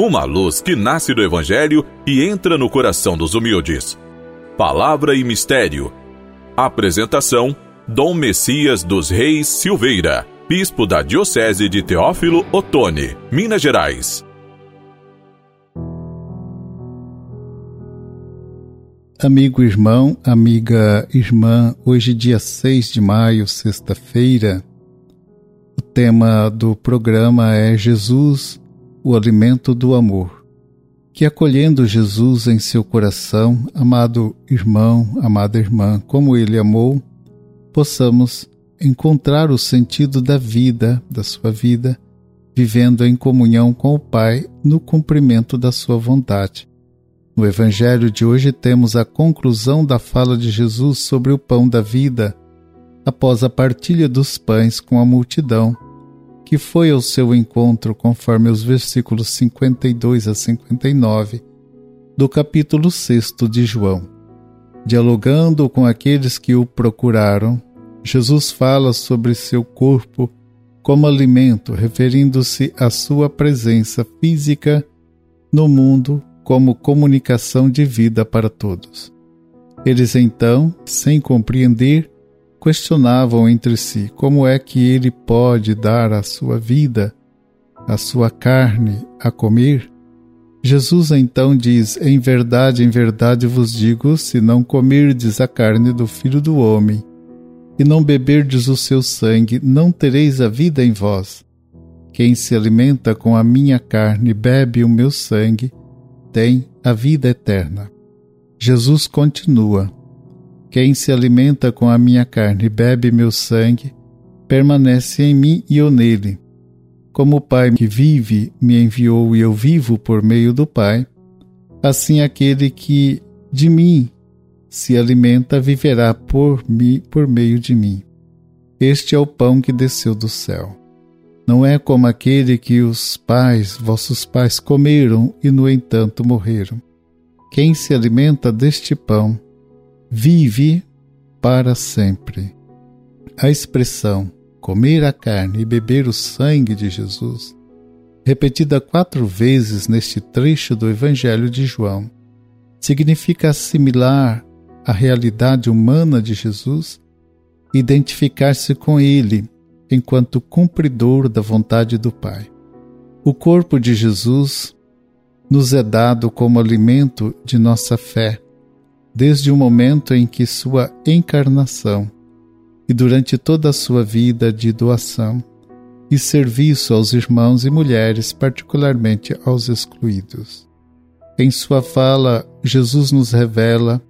uma luz que nasce do Evangelho e entra no coração dos humildes. Palavra e Mistério. Apresentação: Dom Messias dos Reis Silveira, Bispo da Diocese de Teófilo Otoni, Minas Gerais. Amigo irmão, amiga irmã, hoje, dia 6 de maio, sexta-feira, o tema do programa é Jesus o alimento do amor. Que acolhendo Jesus em seu coração, amado irmão, amada irmã, como ele amou, possamos encontrar o sentido da vida, da sua vida, vivendo em comunhão com o Pai no cumprimento da sua vontade. No Evangelho de hoje temos a conclusão da fala de Jesus sobre o pão da vida, após a partilha dos pães com a multidão que foi ao seu encontro, conforme os versículos 52 a 59 do capítulo 6 de João. Dialogando com aqueles que o procuraram, Jesus fala sobre seu corpo como alimento, referindo-se à sua presença física no mundo como comunicação de vida para todos. Eles então, sem compreender, questionavam entre si como é que ele pode dar a sua vida, a sua carne a comer. Jesus então diz: Em verdade, em verdade vos digo: se não comerdes a carne do Filho do Homem e não beberdes o seu sangue, não tereis a vida em vós. Quem se alimenta com a minha carne e bebe o meu sangue, tem a vida eterna. Jesus continua: quem se alimenta com a minha carne e bebe meu sangue, permanece em mim e eu nele. Como o Pai que vive me enviou e eu vivo por meio do Pai, assim aquele que de mim se alimenta viverá por mim por meio de mim. Este é o pão que desceu do céu. Não é como aquele que os pais, vossos pais, comeram e, no entanto, morreram. Quem se alimenta deste pão vive para sempre. A expressão comer a carne e beber o sangue de Jesus, repetida quatro vezes neste trecho do Evangelho de João, significa assimilar a realidade humana de Jesus, identificar-se com ele enquanto cumpridor da vontade do Pai. O corpo de Jesus nos é dado como alimento de nossa fé desde o momento em que sua encarnação e durante toda a sua vida de doação e serviço aos irmãos e mulheres, particularmente aos excluídos. Em sua fala, Jesus nos revela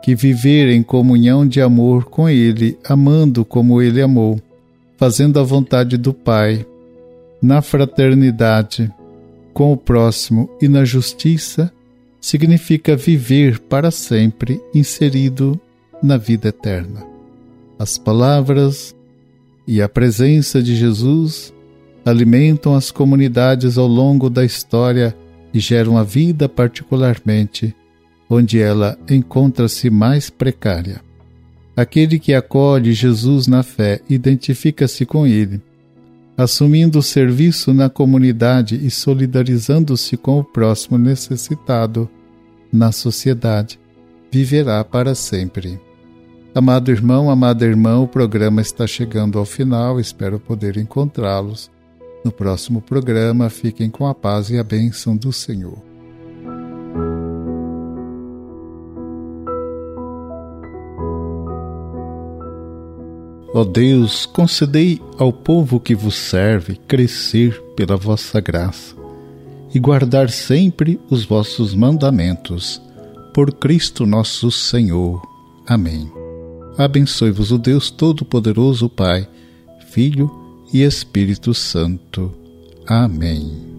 que viver em comunhão de amor com Ele, amando como Ele amou, fazendo a vontade do Pai, na fraternidade, com o próximo e na justiça, significa viver para sempre inserido na vida eterna. As palavras e a presença de Jesus alimentam as comunidades ao longo da história e geram a vida particularmente onde ela encontra-se mais precária. Aquele que acolhe Jesus na fé identifica-se com ele, assumindo o serviço na comunidade e solidarizando-se com o próximo necessitado na sociedade, viverá para sempre. Amado irmão, amada irmã, o programa está chegando ao final, espero poder encontrá-los. No próximo programa, fiquem com a paz e a bênção do Senhor. Ó Deus, concedei ao povo que vos serve crescer pela vossa graça e guardar sempre os vossos mandamentos. Por Cristo nosso Senhor. Amém. Abençoe-vos o Deus Todo-Poderoso, Pai, Filho e Espírito Santo. Amém.